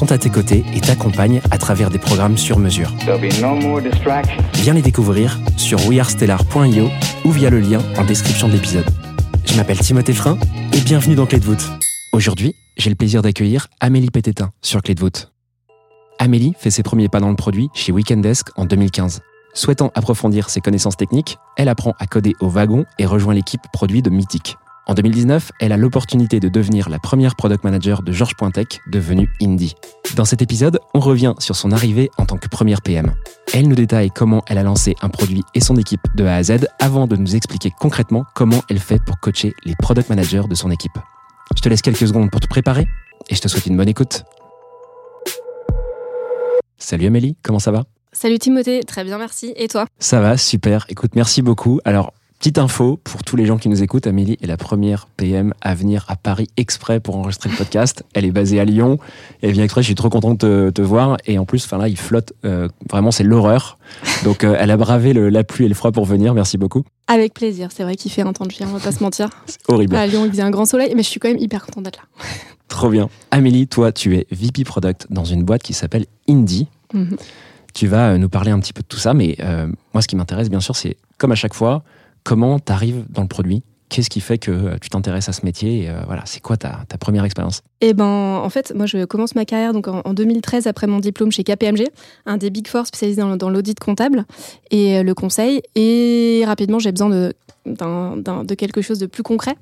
sont à tes côtés et t'accompagnent à travers des programmes sur mesure. No. Viens les découvrir sur wearestellar.io ou via le lien en description de l'épisode. Je m'appelle Timothée Frein et bienvenue dans Clé de voûte. Aujourd'hui, j'ai le plaisir d'accueillir Amélie Pététin sur Clé de voûte. Amélie fait ses premiers pas dans le produit chez Weekendesk en 2015. Souhaitant approfondir ses connaissances techniques, elle apprend à coder au wagon et rejoint l'équipe produit de Mythic. En 2019, elle a l'opportunité de devenir la première product manager de Georges Pointec, devenue Indie. Dans cet épisode, on revient sur son arrivée en tant que première PM. Elle nous détaille comment elle a lancé un produit et son équipe de A à Z avant de nous expliquer concrètement comment elle fait pour coacher les product managers de son équipe. Je te laisse quelques secondes pour te préparer et je te souhaite une bonne écoute. Salut Amélie, comment ça va? Salut Timothée, très bien, merci. Et toi? Ça va, super. Écoute, merci beaucoup. Alors, petite info pour tous les gens qui nous écoutent, Amélie est la première PM à venir à Paris exprès pour enregistrer le podcast. Elle est basée à Lyon. Elle vient exprès, je suis trop content de te, te voir. Et en plus, enfin là, il flotte. euh, vraiment, c'est l'horreur. Donc, euh, elle a bravé le- la pluie et le froid pour venir. Merci beaucoup. Avec plaisir, c'est vrai qu'il fait un temps de chien, on va pas se mentir. C'est horrible. À Lyon, il faisait un grand soleil, mais je suis quand même hyper contente d'être là. Trop bien. Amélie, toi, tu es VP Product dans une boîte qui s'appelle Indie. Mhm. Tu vas euh, nous parler un petit peu de tout ça, mais euh, moi, ce qui m'intéresse, bien sûr, c'est, comme à chaque fois, comment tu dans le produit Qu'est-ce qui fait que euh, tu t'intéresses à ce métier et, euh, voilà, C'est quoi ta, ta première expérience Et ben, en fait, moi, je commence ma carrière donc en, en 2013 après mon diplôme chez KPMG, un des Big Four spécialisés dans, dans l'audit comptable et euh, le conseil. Et rapidement, j'ai besoin de, quelque chose de plus concret.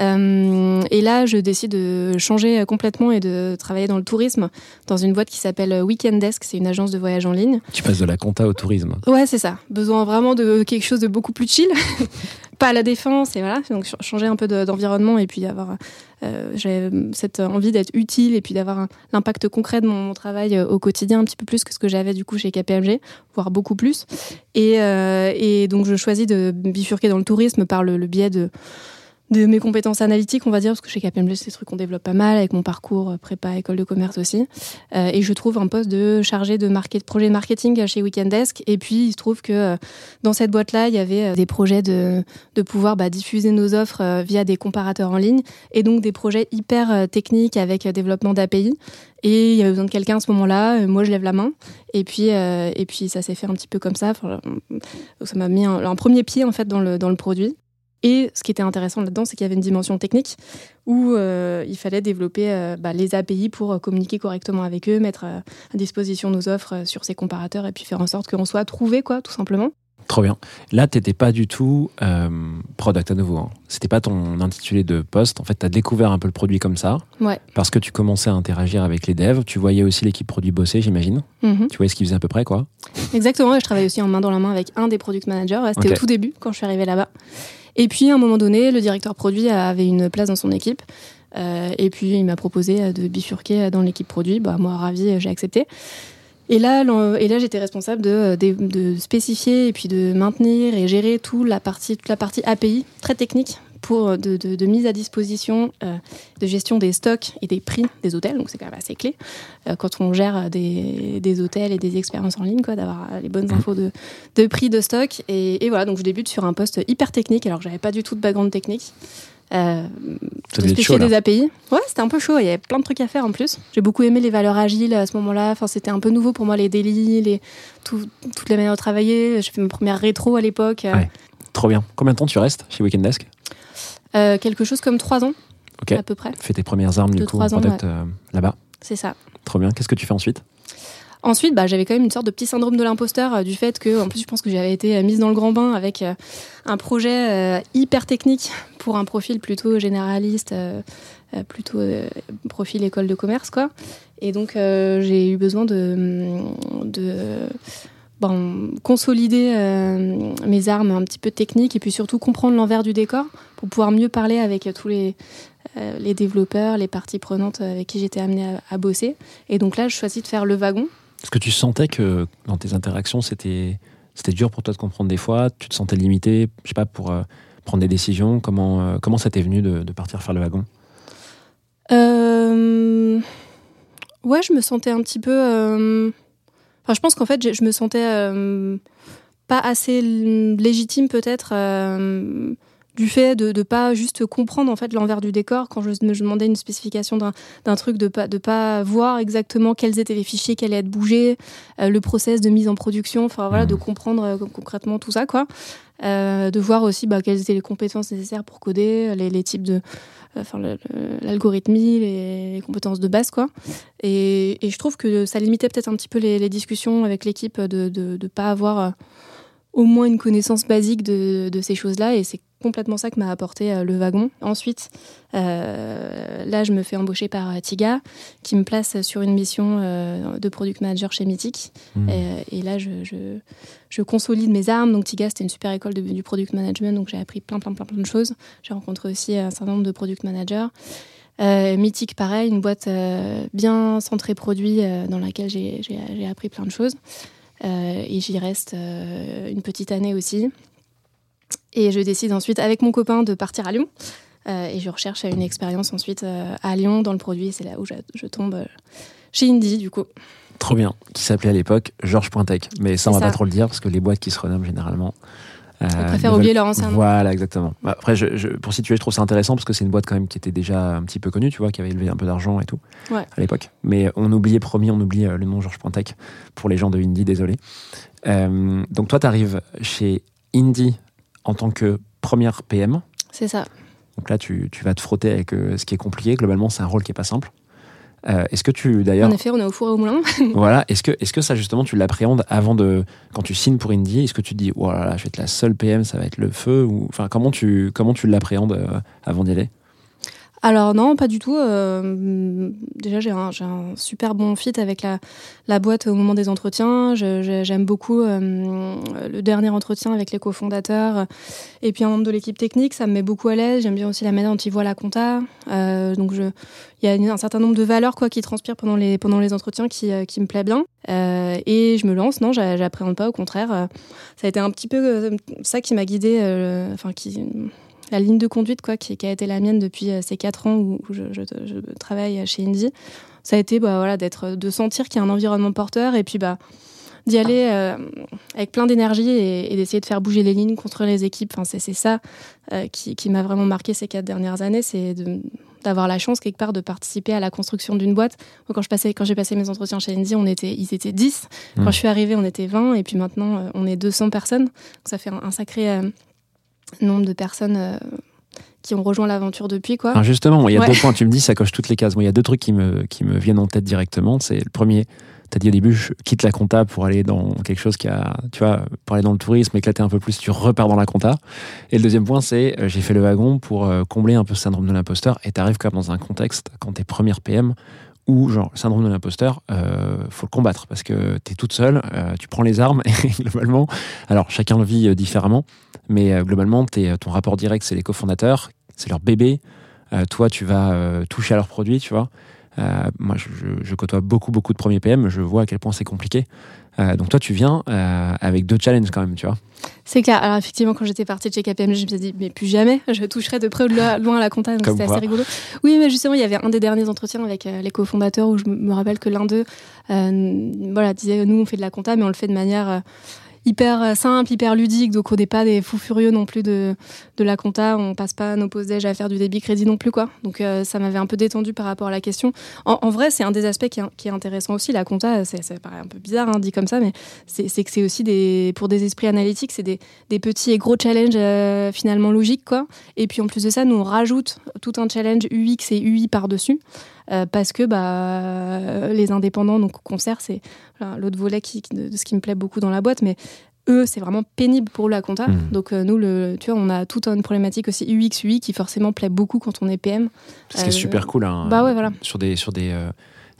Euh, et là, je décide de changer complètement et de travailler dans le tourisme dans une boîte qui s'appelle Weekend Desk. C'est une agence de voyage en ligne. Tu passes de la compta au tourisme. Ouais, c'est ça. Besoin vraiment de quelque chose de beaucoup plus chill. pas à la défense, et voilà. Donc, ch- changer un peu de- d'environnement et puis avoir. euh, J'ai cette envie d'être utile et puis d'avoir l'impact concret de mon, travail euh, au quotidien, un petit peu plus que ce que j'avais du coup chez KPMG, voire beaucoup plus. Et, euh, et donc, je choisis de bifurquer dans le tourisme par le biais de de mes compétences analytiques, on va dire, parce que chez KPMG, c'est des trucs qu'on développe pas mal, avec mon parcours euh, prépa, école de commerce aussi. Euh, et je trouve un poste de chargé de, market, projet de marketing chez Weekendesk. Et puis, il se trouve que euh, dans cette boîte-là, il y avait des projets de, de pouvoir bah, diffuser nos offres via des comparateurs en ligne, et donc des projets hyper techniques avec développement d'API. Et il y avait besoin de quelqu'un à ce moment-là. Moi, je lève la main. Et puis, et puis ça s'est fait un petit peu comme ça. Ça m'a mis un, un premier pied en fait dans le, dans le produit. Et ce qui était intéressant là-dedans, c'est qu'il y avait une dimension technique où euh, il fallait développer euh, bah, les API pour euh, communiquer correctement avec eux, mettre euh, à disposition nos offres sur ces comparateurs et puis faire en sorte qu'on soit trouvé, quoi, tout simplement. Trop bien. Là, tu n'étais pas du tout product à nouveau. Hein. C'était pas ton intitulé de poste. En fait, tu as découvert un peu le produit comme ça. Ouais. Parce que tu commençais à interagir avec les devs. Tu voyais aussi l'équipe produit bosser, j'imagine. Mhm. Tu voyais ce qu'ils faisaient à peu près, quoi. Exactement, et je travaille aussi en main dans la main avec un des product managers. C'était au tout début, quand je suis arrivée là-bas. Et puis, à un moment donné, le directeur produit avait une place dans son équipe. Euh, et puis, il m'a proposé euh, de bifurquer dans l'équipe produit. Bah, moi, ravi, euh, j'ai accepté. Et là, j'étais responsable de, spécifier et puis de maintenir et gérer tout la partie, toute la partie API, très technique, pour euh, de, de- de mise à disposition euh, de gestion des stocks et des prix des hôtels. Donc, c'est quand même assez clé euh, quand on gère des, des hôtels et des expériences en ligne, quoi, d'avoir les bonnes infos de, de prix de stock. Et, et voilà, donc je débute sur un poste hyper technique, alors que j'avais pas du tout de background technique. Euh, de spécifier des API. Ouais, c'était un peu chaud, il y avait plein de trucs à faire en plus. J'ai beaucoup aimé les valeurs agiles à ce moment-là. Enfin, c'était un peu nouveau pour moi, les délits, les, tout- toutes les manières de travailler. J'ai fait ma première rétro à l'époque. Ouais. Trop bien. Combien de temps tu restes chez Weekend Desk? Euh, quelque chose comme trois ans, Ok. à peu près. Fais tes premières armes, du Deux, coup, trois en ans, product euh, là-bas. C'est ça. Trop bien. Qu'est-ce que tu fais ensuite? Ensuite, bah, j'avais quand même une sorte de petit syndrome de l'imposteur euh, du fait que, en plus, je pense que j'avais été mise dans le grand bain avec un projet hyper technique pour un profil plutôt généraliste, plutôt profil école de commerce, quoi. Et donc, j'ai eu besoin de, de bon, consolider euh, mes armes un petit peu techniques et puis surtout comprendre l'envers du décor pour pouvoir mieux parler avec tous les, euh, les développeurs, les parties prenantes avec qui j'étais amenée à, à bosser. Et donc là, je choisis de faire le wagon. Est-ce que tu sentais que dans tes interactions, c'était c'était dur pour toi de comprendre des fois Tu te sentais limité, je sais pas, pour euh, prendre des décisions Comment, comment ça t'est venu de, de partir faire le wagon? Euh, Ouais, je me sentais un petit peu. Enfin, je pense qu'en fait, je me sentais euh, pas assez légitime peut-être euh, du fait de ne pas juste comprendre en fait l'envers du décor quand je me demandais une spécification d'un truc de pas de pas voir exactement quels étaient les fichiers qui allaient être bougés, euh, le process de mise en production, enfin voilà, de comprendre euh, concrètement tout ça quoi, Euh, de voir aussi bah, quelles étaient les compétences nécessaires pour coder, les, les types de enfin l'algorithmie, les, les compétences de base quoi. Et, et je trouve que ça limitait peut-être un petit peu les, les discussions avec l'équipe de ne pas avoir au moins une connaissance basique de, de ces choses-là. Et c'est complètement ça que m'a apporté euh, le wagon. Ensuite, euh, là, je me fais embaucher par euh, Tiga, qui me place sur une mission de product manager chez Mythic. Euh, et là, je, je, je consolide mes armes. Donc, Tiga, c'était une super école de- du product management. Donc, j'ai appris plein, plein, plein, plein de choses. J'ai rencontré aussi un certain nombre de product managers. Euh, Mythic, pareil, une boîte euh, bien centrée produit euh, dans laquelle j'ai appris plein de choses. Et j'y reste une petite année aussi. Et je décide ensuite, avec mon copain, de partir à Lyon. Euh, et je recherche une expérience ensuite euh, à Lyon dans le produit. Et C'est là où je, je tombe euh, chez Indie, du coup. Trop bien. Qui s'appelait à l'époque Georges Pointec. Mais ça, on va pas trop le dire parce que les boîtes qui se renomment généralement. On préfère oublier leur ancien nom. Voilà, exactement. Bah, Après, je, je- pour situer, je trouve ça intéressant parce que c'est une boîte quand même qui était déjà un petit peu connue, tu vois, qui avait élevé un peu d'argent et tout Ouais. à l'époque. Mais on oubliait, promis, on oublie le nom Georges Pointec pour les gens de Indie, désolé. Donc toi, tu arrives chez Indie en tant que première PM. C'est ça. Donc là, tu, tu vas te frotter avec euh, ce qui est compliqué. Globalement, c'est un rôle qui est pas simple. Euh, est-ce que tu, d'ailleurs, En effet, on est au four et au moulin. voilà, est-ce que, est-ce que ça justement tu l'appréhendes avant de, quand tu signes pour Indie, est-ce que tu te dis, oh là là, je vais être la seule PM, ça va être le feu, ou, enfin, comment tu, comment tu l'appréhendes euh, avant d'y aller? Alors non, pas du tout. Euh, déjà, j'ai un, super bon fit avec la, boîte au moment des entretiens. J'aime beaucoup euh, le dernier entretien avec les cofondateurs et puis un membre de l'équipe technique. Ça me met beaucoup à l'aise. J'aime bien aussi la manière dont ils voient la compta. Euh, donc, il y a un certain nombre de valeurs quoi qui transpirent pendant les, entretiens qui, euh, qui me plaît bien. Euh, et je me lance. Non, j'a- j'appréhende pas. Au contraire, euh, ça a été un petit peu euh, ça qui m'a guidée. euh, Enfin, qui la ligne de conduite quoi, qui, qui a été la mienne depuis euh, ces quatre ans où, où je, je- je travaille chez Indie, ça a été bah, voilà, d'être, de sentir qu'il y a un environnement porteur et puis bah, d'y aller euh, avec plein d'énergie et, et d'essayer de faire bouger les lignes, construire les équipes. Enfin, c'est, c'est ça euh, qui, qui m'a vraiment marqué ces quatre dernières années, c'est de- d'avoir la chance quelque part de participer à la construction d'une boîte. Moi, quand, je passais, quand j'ai passé mes entretiens chez Indie, on était, ils étaient 10. Quand Mm. je suis arrivée, on était 20 et puis maintenant, euh, on est 200 personnes. Donc, ça fait un, un sacré euh, nombre de personnes euh, qui ont rejoint l'aventure depuis. Quoi. Alors justement, il y a Ouais. deux points, tu me dis, ça coche toutes les cases. Moi, il y a deux trucs qui me, qui me viennent en tête directement. C'est le premier, tu as dit au début, je quitte la compta pour aller dans quelque chose qui a, tu vois, pour aller dans le tourisme, éclater un peu plus, tu repars dans la compta. Et le deuxième point, c'est, euh, j'ai fait le wagon pour euh, combler un peu ce syndrome de l'imposteur. Et tu arrives quand même dans un contexte, quand tu es première PM, où, genre, le syndrome de l'imposteur, euh, faut le combattre parce que tu es toute seule, euh, tu prends les armes et globalement, alors chacun le vit euh, différemment, mais euh, globalement, t'es- ton rapport direct, c'est les cofondateurs, c'est leur bébé. Toi, tu vas toucher à leurs produits, tu vois. Moi, je- je côtoie beaucoup, beaucoup de premiers PM, je vois à quel point c'est compliqué. Euh, donc toi, tu viens euh, avec deux challenges quand même, tu vois. C'est clair. Alors effectivement, quand j'étais partie de chez KPMG, je me suis dit, mais plus jamais, je toucherai de près ou de lo- loin à la compta. Donc c'était assez rigolo. Oui, mais justement, il y avait un des derniers entretiens avec euh, les cofondateurs où je me- rappelle que l'un d'eux voilà, disait, nous, on fait de la compta, mais on le fait de manière hyper euh, simple, hyper ludique. Donc on n'est pas des fous furieux non plus de, de la compta. On passe pas nos pauses déj à faire du débit crédit non plus. quoi. Donc euh, ça m'avait un peu détendu par rapport à la question. En, vrai, c'est un des aspects qui est, intéressant aussi. La compta, ça paraît un peu bizarre hein, dit comme ça, mais c'est c'est que c'est aussi des, pour des esprits analytiques, c'est des, des petits et gros challenges euh, finalement logiques. Quoi. Et puis en plus de ça, nous on rajoute tout un challenge UX et UI par-dessus. Euh, parce que bah, les indépendants, donc concert, c'est l'autre volet qui, qui- de, ce qui me plaît beaucoup dans la boîte, mais eux, c'est vraiment pénible pour la compta. Mhm. Donc euh, nous, le, tu vois, on a toute une problématique aussi UX, UI qui forcément plaît beaucoup quand on est PM. Ce qui est Euh, super cool. hein, bah ouais, voilà. Sur des, sur des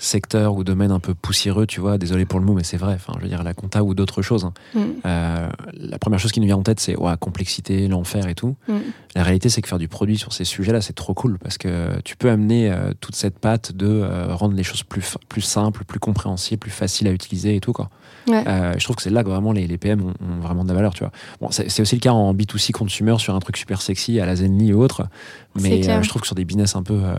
secteurs ou domaines un peu poussiéreux, tu vois. Désolé pour le mot, mais c'est vrai. Enfin, je veux dire, la compta ou d'autres choses. hein. Mm. Euh, la première chose qui nous vient en tête, c'est ouais, complexité, l'enfer et tout. Mm. La réalité, c'est que faire du produit sur ces sujets-là, c'est trop cool parce que tu peux amener euh, toute cette patte de euh, rendre les choses plus, plus simples, plus compréhensibles, plus faciles à utiliser et tout. Quoi. Ouais. Euh, je trouve que c'est là que vraiment les, les PM ont, ont vraiment de la valeur. Tu vois. Bon, c'est aussi le cas en B2C consumer sur un truc super sexy à la Zenly ou autre. Mais euh, je trouve que sur des business un peu, euh,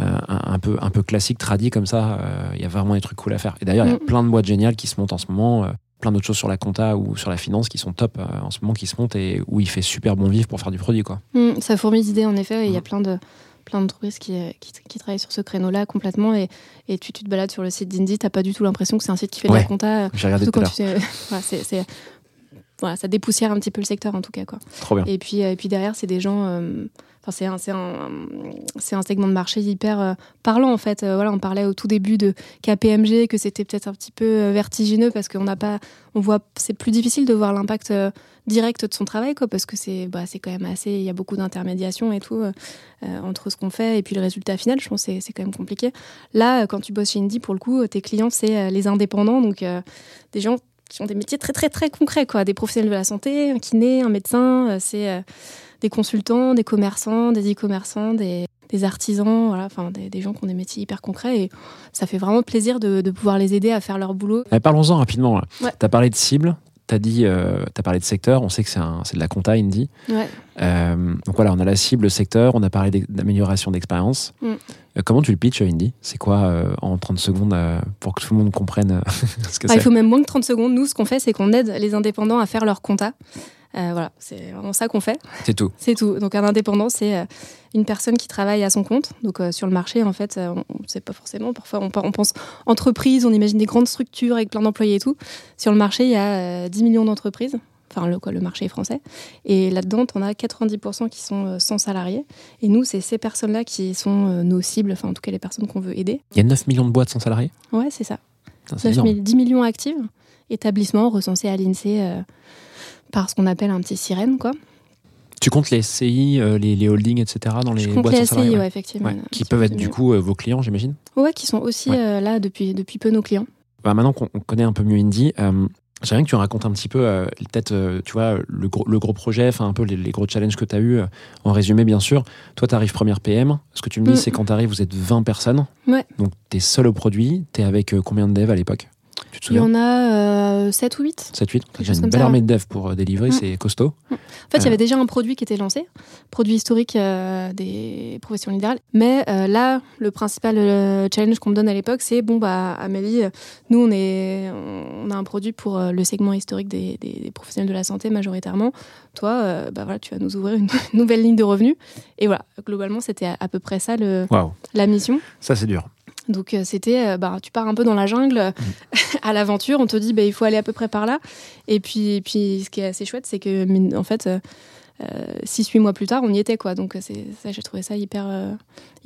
euh, un, un peu, un peu classiques, tradis comme ça, il y a vraiment des trucs cool à faire. Et d'ailleurs, il y a Mm. plein de boîtes géniales qui se montent en ce moment. plein d'autres choses sur la compta ou sur la finance qui sont top euh, en ce moment qui se montent et où il fait super bon vivre pour faire du produit quoi. Mm, ça fourmille d'idées en effet, et il y a Mm. plein de plein d'entreprises qui, euh, qui, qui travaillent sur ce créneau-là complètement et, et tu, tu te balades sur le site d'Indy, t'as pas du tout l'impression que c'est un site qui fait de Ouais. la compta. euh, J'ai regardé tout à l'heure. voilà, c'est, c'est- voilà, ça dépoussière un petit peu le secteur en tout cas quoi. Trop bien. Et puis, euh, et puis derrière, c'est des gens. euh, C'est un, c'est un, un segment de marché hyper euh, parlant en fait. Euh, voilà, on parlait au tout début de KPMG que c'était peut-être un petit peu euh, vertigineux parce qu'on n'a pas, on voit, c'est plus difficile de voir l'impact direct de son travail quoi, parce que c'est, bah, c'est quand même assez, il y a beaucoup d'intermédiation et tout entre ce qu'on fait et puis le résultat final. Je pense c'est, c'est quand même compliqué. Là, quand tu bosses chez Indie, pour le coup, tes clients c'est les indépendants, donc des gens qui ont des métiers très très très concrets quoi, des professionnels de la santé, un kiné, un médecin, c'est des consultants, des commerçants, des e-commerçants, des, des artisans, voilà, enfin des, des gens qui ont des métiers hyper concrets et ça fait vraiment plaisir de, de pouvoir les aider à faire leur boulot. Eh, Parlons-en rapidement. Ouais. Tu as parlé de cible, tu as dit, euh, as parlé de secteur. On sait que c'est de la compta indie. Ouais. Euh, donc voilà, on a la cible, le secteur. On a parlé d'amélioration d'expérience. Mm. Euh, comment tu le pitches Indy? C'est quoi euh, en 30 secondes euh, pour que tout le monde comprenne ce que Ah, il c'est? faut même moins que 30 secondes. Nous, ce qu'on fait, c'est qu'on aide les indépendants à faire leur compta. Euh, voilà, c'est vraiment ça qu'on fait. C'est tout. C'est tout. Donc un indépendant, c'est une personne qui travaille à son compte. Donc euh, sur le marché, en fait, euh, on ne sait pas forcément. Parfois, on, on pense entreprise, on imagine des grandes structures avec plein d'employés et tout. Sur le marché, il y a euh, 10 millions d'entreprises. Enfin, le, quoi, le marché est français. Et là-dedans, on a 90% qui sont euh, sans salariés. Et nous, c'est ces personnes-là qui sont euh, nos cibles, enfin, en tout cas, les personnes qu'on veut aider. Il y a 9 millions de boîtes sans salariés? Ouais, c'est ça. Putain, C'est 9 énorme. 000 10 millions actifs, établissements recensés à l'INSEE euh, par ce qu'on appelle un petit sirène, quoi. Tu comptes les SCI, euh, les, les holdings, etc. dans les Je boîtes les sans salariés SCI, ouais. ouais, effectivement. Ouais, Qui peuvent peu être du coup euh, vos clients, j'imagine? Ouais, qui sont aussi là depuis, depuis peu nos clients. Bah, maintenant qu'on on connaît un peu mieux Indy, j'aimerais bien que tu racontes un petit peu, euh, peut-être, euh, tu vois, le gros, le gros projet, enfin un peu les, les gros challenges que tu as eu. euh, en résumé, bien sûr, toi, tu arrives première PM. Ce que tu me dis, Mm. c'est quand tu arrives, vous êtes 20 personnes. Ouais. Donc, tu es seul au produit. Tu es avec euh, combien de devs à l'époque? Tu te Il y en a 7 ou 8. 7, 8 quelque Déjà chose une belle ça, armée de devs pour euh, délivrer, Mm. c'est costaud. En fait, il y Euh. avait déjà un produit qui était lancé, produit historique euh, des professions libérales. Mais euh, là, le principal euh, challenge qu'on me donne à l'époque, c'est bon, bah, Amélie, euh, nous, on, est, on a un produit pour euh, le segment historique des, des- des professionnels de la santé majoritairement. Toi, euh, bah, voilà, tu vas nous ouvrir une nouvelle ligne de revenus. Et voilà, globalement, c'était à, à peu près ça le, Waouh, la mission. ça c'est dur. Donc euh, c'était, euh, bah, tu pars un peu dans la jungle euh, à l'aventure, on te dit bah, il faut aller à peu près par là. Et puis, et puis ce qui est assez chouette, c'est que en fait, euh, euh, six, huit mois plus tard, on y était quoi. Donc ça, j'ai trouvé ça hyper,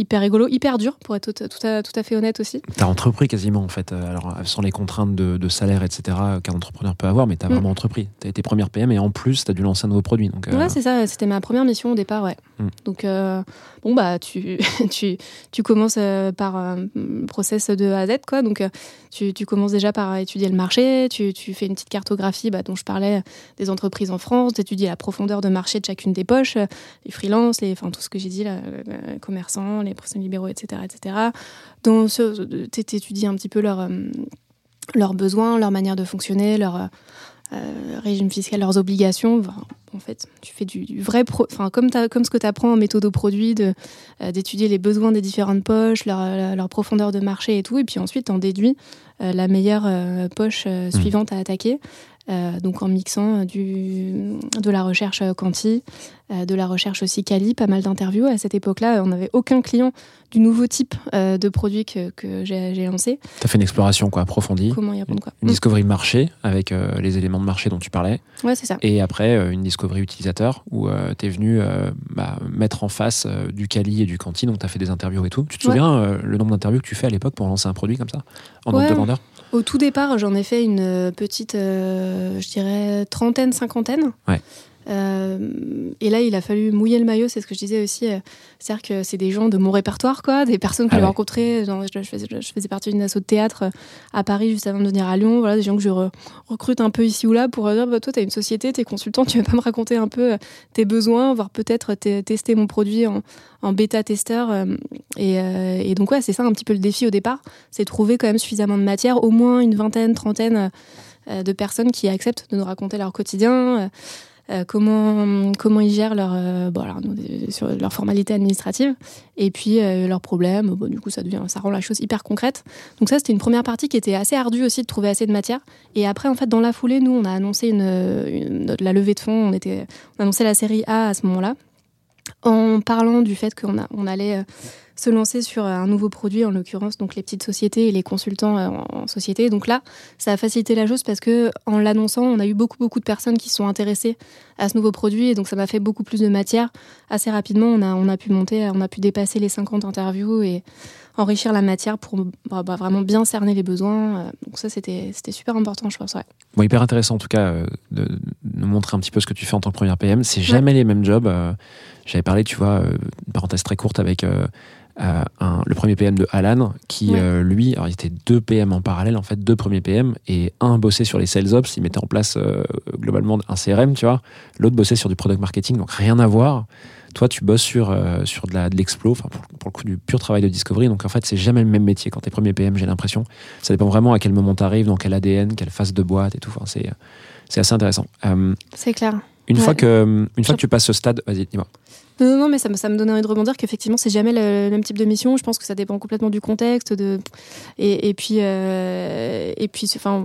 hyper rigolo, hyper dur pour être tout, tout à, tout à fait honnête aussi. Tu as entrepris quasiment, en fait. euh, Alors, sans les contraintes de, de salaire, etc., qu'un entrepreneur peut avoir, mais tu as Mm. vraiment entrepris. Tu as été première PM et en plus, tu as dû lancer un nouveau produit. Donc, euh, Ouais, c'est ça. C'était ma première mission au départ, ouais. Mm. Donc euh, bon bah tu tu, tu commences euh, par un process de A à Z quoi. Donc euh, tu, tu commences déjà par étudier le marché. Tu, tu fais une petite cartographie bah, dont je parlais des entreprises en France. Tu étudies la profondeur de marché de chacune des poches, euh, les freelances, les enfin tout ce que j'ai dit là, euh, commerçants, les professionnels libéraux, etc., etc. Donc tu étudies un petit peu leur euh, leurs besoins, leur manière de fonctionner, leur euh, euh, régime fiscal, leurs obligations. Enfin, en fait, tu fais du, du vrai, pro- enfin comme, comme ce que tu apprends en méthode au produit, de, euh, d'étudier les besoins des différentes poches, leur, profondeur de marché et tout, et puis ensuite t'en déduis euh, la meilleure poche euh, suivante à attaquer. Euh, donc en mixant euh, du, de la recherche euh, quanti, euh, de la recherche aussi quali, pas mal d'interviews. À cette époque-là, on n'avait aucun client du nouveau type euh, de produit que, que j'ai lancé. Tu as fait une exploration quoi, approfondie, Comment y répondre quoi une discovery marché avec euh, les éléments de marché dont tu parlais, Ouais, c'est ça. et après euh, une discovery utilisateur où tu es venu euh, bah, mettre en face euh, du quali et du quanti, donc tu as fait des interviews et tout. Tu te Ouais. souviens euh, le nombre d'interviews que tu fais à l'époque pour lancer un produit comme ça En nombre Ouais. de vendeurs? Au tout départ, j'en ai fait une petite, euh, je dirais, trentaine, cinquantaine. Euh, et là, il a fallu mouiller le maillot, c'est ce que je disais aussi. euh, C'est-à-dire que c'est des gens de mon répertoire, quoi, des personnes que Ah j'ai ouais. rencontrées. genre, je, faisais, je faisais partie d'une asso de théâtre euh, à Paris juste avant de venir à Lyon. Voilà, des gens que je re- recrute un peu ici ou là pour dire bah, Toi, tu as une société, tu es consultant, tu veux pas me raconter un peu tes besoins, voire peut-être te- tester mon produit en, en bêta-testeur. euh, et, euh, et donc, ouais, c'est ça un petit peu le défi au départ c'est trouver quand même suffisamment de matière, au moins une vingtaine, trentaine de personnes qui acceptent de nous raconter leur quotidien, euh, euh, comment, comment ils gèrent leur, euh, bon, alors, des- sur leur formalité administrative, et puis euh, leurs problèmes. Bon, du coup, ça, devient, ça rend la chose hyper concrète. Donc ça, c'était une première partie qui était assez ardue aussi de trouver assez de matière. Et après, en fait, dans la foulée, nous, on a annoncé une, une- la levée de fonds, on, était, on a annoncé la série A à ce moment-là, en parlant du fait qu'on on allait... euh, se lancer sur un nouveau produit, en l'occurrence donc les petites sociétés et les consultants euh, en, en société. Donc là, ça a facilité la chose parce que en l'annonçant, on a eu beaucoup beaucoup de personnes qui sont intéressées à ce nouveau produit et donc ça m'a fait beaucoup plus de matière. Assez rapidement, on a, on a pu monter, on a pu dépasser les 50 interviews et enrichir la matière pour bah, bah, vraiment bien cerner les besoins. Euh, Donc ça, c'était super important, je pense. Ouais. Bon, hyper intéressant en tout cas euh, de, nous montrer un petit peu ce que tu fais en tant que première PM. C'est jamais les mêmes jobs. euh, J'avais parlé, tu vois, euh, une parenthèse très courte avec euh, un- le premier PM de Alan, qui Ouais. euh, lui, alors il était deux PM en parallèle, en fait, deux premiers PM, et un bossait sur les sales ops, il mettait en place euh, globalement un CRM, tu vois. L'autre bossait sur du product marketing, donc rien à voir. Toi, tu bosses sur, sur de la- de l'explo, pour, pour le coup, du pur travail de discovery. Donc, en fait, c'est jamais le même métier quand t'es premier PM, j'ai l'impression. Ça dépend vraiment à quel moment t'arrives, dans quel ADN, quelle phase de boîte et tout. Enfin, c'est, c'est assez intéressant. C'est clair. une Ouais. fois que, une fois que tu passes ce stade, vas-y, dis-moi. Non, non, mais ça me, ça me donne envie de rebondir qu'effectivement, c'est jamais le, même type de mission. Je pense que ça dépend complètement du contexte. De... Et, puis, euh, et puis enfin,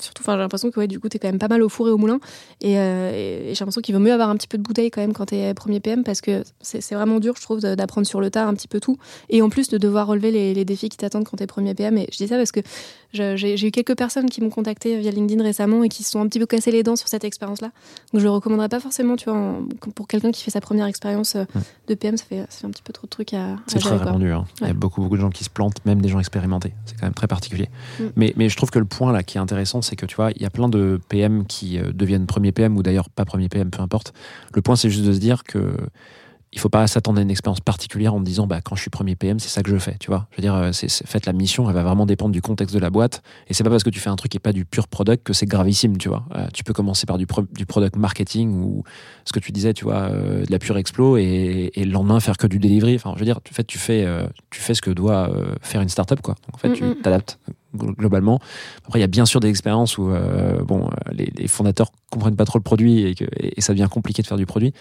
surtout, enfin, j'ai l'impression que ouais, du coup, tu es quand même pas mal au four et au moulin. Et, euh, j'ai l'impression qu'il vaut mieux avoir un petit peu de bouteille quand même quand tu es premier PM parce que c'est vraiment dur, je trouve, d'apprendre sur le tas un petit peu tout. Et en plus, de devoir relever les, défis qui t'attendent quand tu es premier PM. Et je dis ça parce que j'ai eu quelques personnes qui m'ont contacté via LinkedIn récemment et qui se sont un petit peu cassé les dents sur cette expérience-là. Donc je le recommanderais pas forcément, tu vois, pour quelqu'un qui fait sa première expérience euh, de PM, ça fait, ça fait un petit peu trop de trucs à, C'est très répandu. hein. Il y a beaucoup, beaucoup de gens qui se plantent, même des gens expérimentés. C'est quand même très particulier. Mm. Mais, mais je trouve que le point là qui est intéressant, c'est que tu vois, il y a plein de PM qui euh, deviennent premier PM ou d'ailleurs pas premier PM, peu importe. Le point, c'est juste de se dire que il faut pas s'attendre à une expérience particulière en me disant bah quand je suis premier PM c'est ça que je fais tu vois. Je veux dire euh, c'est c'est- faites la mission elle va vraiment dépendre du contexte de la boîte. Et c'est pas parce que tu fais un truc qui est pas du pur product que c'est gravissime tu vois. Euh, tu peux commencer par du, pro- du product marketing ou ce que tu disais tu vois euh, de la pure explo et, et le lendemain faire que du delivery. Enfin je veux dire tu fais tu fais euh, tu fais ce que doit faire une startup quoi. Donc, en fait Mm, tu mm. t'adaptes globalement après il y a bien sûr des expériences où euh, bon euh, les, les fondateurs comprennent pas trop le produit et, que, et ça devient compliqué de faire du produit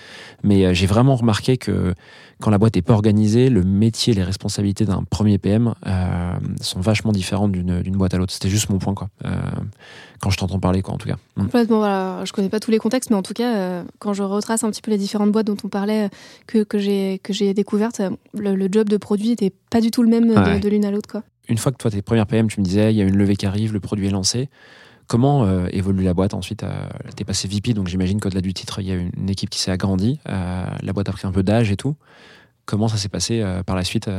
mais euh, j'ai vraiment remarqué que quand la boîte est pas organisée, le métier, les responsabilités d'un premier PM euh, sont vachement différentes d'une d'une boîte à l'autre. C'était juste mon point, quoi. Quand je t'entends parler, quoi, en tout cas. Mm. Complètement, voilà. Je connais pas tous les contextes, mais en tout cas, quand je retrace un petit peu les différentes boîtes dont on parlait, que, que j'ai que j'ai découvertes, le, le job de produit était pas du tout le même Ouais. de, de l'une à l'autre, quoi. Une fois que toi, t'es première PM, tu me disais, il y a une levée qui arrive, le produit est lancé. Comment euh, évolue la boîte ensuite? Euh, T'es passé VP, donc j'imagine qu'au-delà du titre, il y a une équipe qui s'est agrandie. Euh, la boîte a pris un peu d'âge et tout. Comment ça s'est passé euh, par la suite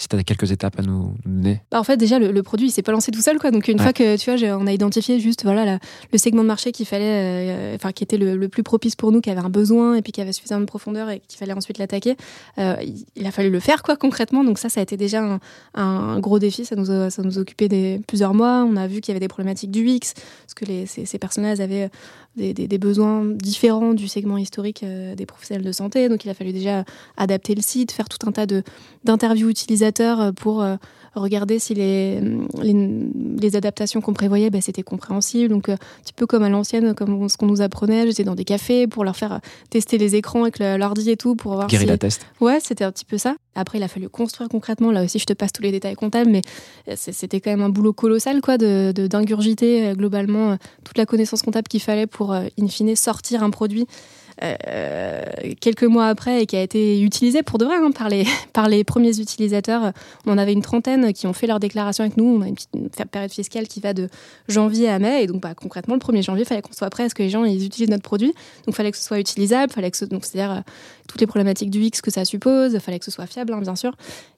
Si tu as quelques étapes à nous, donner. Bah, en fait, déjà, le, le produit, il s'est pas lancé tout seul, quoi. Donc, une Ouais. fois que, tu vois, on a identifié juste, voilà, la- le segment de marché qu'il fallait, euh, enfin, qui était le, le plus propice pour nous, qui avait un besoin et puis qui avait suffisamment de profondeur et qu'il fallait ensuite l'attaquer, euh, il, il a fallu le faire, quoi, concrètement. Donc, ça, ça a été déjà un, un gros défi. Ça nous a, ça nous occupé des, plusieurs mois. On a vu qu'il y avait des problématiques du X, parce que les, ces, ces personnages avaient des, des- des besoins différents du segment historique euh, des professionnels de santé. Donc, il a fallu déjà adapter le site, faire tout un tas d'interviews utilisateurs euh, pour euh, regarder si les, les, les adaptations qu'on prévoyait, bah, c'était compréhensible. Donc, euh, un petit peu comme à l'ancienne, comme ce qu'on nous apprenait, j'étais dans des cafés pour leur faire tester les écrans avec l'ordi et tout pour voir Guérilla si... test. Ouais, c'était un petit peu ça. Après, il a fallu construire concrètement. Là aussi, je te passe tous les détails comptables, mais c'était quand même un boulot colossal, quoi, de d'ingurgiter globalement toute la connaissance comptable qu'il fallait pour, in fine, sortir un produit euh, quelques mois après et qui a été utilisé pour de vrai hein, par, les, par les premiers utilisateurs. On en avait une trentaine qui ont fait leur déclaration avec nous. On a une petite période fiscale qui va de janvier à mai. Et donc, bah, concrètement, le 1er janvier, il fallait qu'on soit prêt à ce que les gens ils utilisent notre produit. Donc, il fallait que ce soit utilisable. Fallait que donc, c'est-à-dire euh, toutes les problématiques du X que ça suppose. Il fallait que ce soit fiable, hein, bien sûr.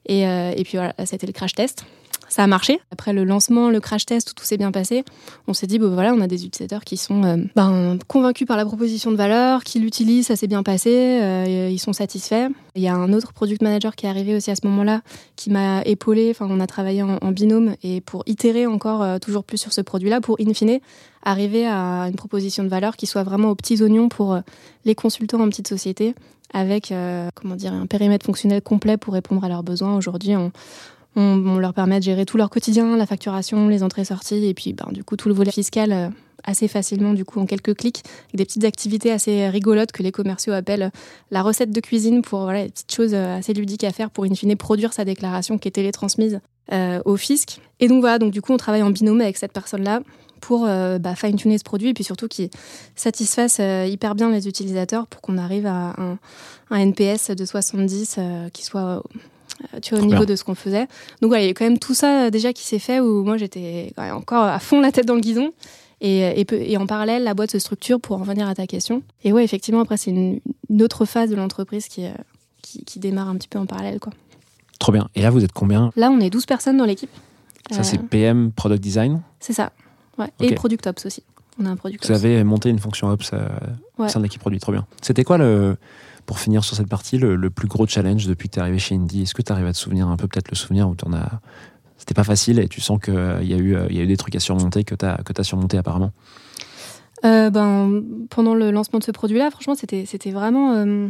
Et, euh, et puis, voilà, c'était le crash test. Ça a marché. Après le lancement, le crash test, tout, s'est bien passé. On s'est dit, bon, voilà, on a des utilisateurs qui sont euh, ben, convaincus par la proposition de valeur, qui l'utilisent, ça s'est bien passé, euh, ils sont satisfaits. Il y a un autre product manager qui est arrivé aussi à ce moment-là, qui m'a épaulé. Enfin, on a travaillé en, binôme et pour itérer encore euh, toujours plus sur ce produit-là, pour in fine arriver à une proposition de valeur qui soit vraiment aux petits oignons pour les consultants en petite société, avec comment dire un périmètre fonctionnel complet pour répondre à leurs besoins. Aujourd'hui, on, on, leur permet de gérer tout leur quotidien, la facturation, les entrées-sorties, et puis ben, du coup tout le volet fiscal euh, assez facilement, du coup en quelques clics, avec des petites activités assez rigolotes que les commerciaux appellent la recette de cuisine pour voilà, des petites choses euh, assez ludiques à faire pour in fine produire sa déclaration qui est télétransmise euh, au fisc. Et donc voilà, donc du coup on travaille en binôme avec cette personne-là pour euh, bah, fine-tuner ce produit et puis surtout qu'il satisfasse euh, hyper bien les utilisateurs pour qu'on arrive à un, NPS de 70 euh, qui soit euh, tu vois, au niveau bien. de ce qu'on faisait. Donc voilà, il y a quand même tout ça euh, déjà qui s'est fait où moi j'étais encore à fond la tête dans le guidon. Et, et, peu- et en parallèle, la boîte se structure pour en venir à ta question. Et ouais, effectivement, après, c'est une, une autre phase de l'entreprise qui, euh, qui, qui démarre un petit peu en parallèle. Quoi. Trop bien. Et là, vous êtes combien? Là, on est 12 personnes dans l'équipe. Ça, Euh, c'est PM, Product Design? c'est ça. Ouais. Et Product Ops aussi. On a un Product Vous Ops. avez monté une fonction Ops euh, au sein de l'équipe produit. Trop bien. C'était quoi, le, pour finir sur cette partie, le, plus gros challenge depuis que tu es arrivé chez Indie Est-ce que tu arrives à te souvenir un peu, peut-être le souvenir où tu en as. C'était pas facile et tu sens qu'il y, a eu, euh, y a eu des trucs à surmonter que tu as, as surmonté apparemment? Euh, ben, pendant le lancement de ce produit-là, franchement, c'était vraiment euh,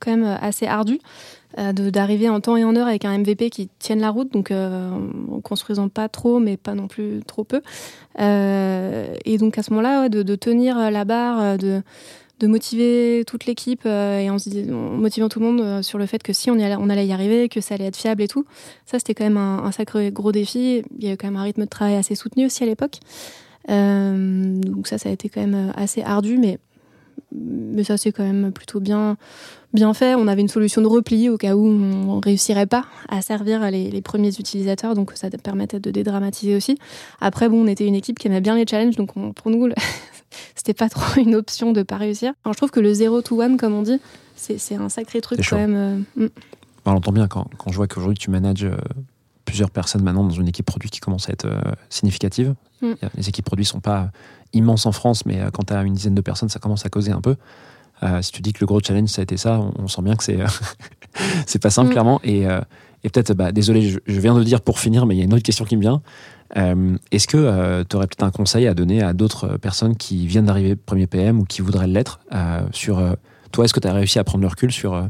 quand même assez ardu euh, d'arriver en temps et en heure avec un MVP qui tienne la route, donc euh, en construisant pas trop, mais pas non plus trop peu. Euh, et donc à ce moment-là, de, de tenir la barre, euh, de, de motiver toute l'équipe euh, et en, motivant tout le monde euh, sur le fait que si on, allait, y arriver, que ça allait être fiable et tout. Ça, c'était quand même un, sacré gros défi. Il y avait quand même un rythme de travail assez soutenu aussi à l'époque. Euh, donc ça, ça a été quand même assez ardu, mais, mais ça c'est quand même plutôt bien, bien fait. On avait une solution de repli au cas où on réussirait pas à servir les, premiers utilisateurs, donc ça permettait de dédramatiser aussi. Après, bon, on était une équipe qui aimait bien les challenges, donc on- pour nous, c'était pas trop une option de pas réussir. Alors, je trouve que le 0 to 1, comme on dit, c'est un sacré truc quand même. euh, mm. On l'entend bien quand, quand je vois qu'aujourd'hui tu manages euh, plusieurs personnes maintenant dans une équipe produit qui commence à être euh, significative. Mm. Les équipes produits sont pas immenses en France, mais quand tu as une dizaine de personnes, ça commence à causer un peu. Euh, si tu dis que le gros challenge ça a été ça, on, on sent bien que c'est c'est pas simple Mm. clairement. Et, et peut-être, bah, désolé, je, viens de le dire pour finir, mais il y a une autre question qui me vient. Euh, Est-ce que tu aurais peut-être un conseil à donner à d'autres personnes qui viennent d'arriver premier PM ou qui voudraient l'être euh, sur euh, toi Est-ce que tu as réussi à prendre le recul sur euh,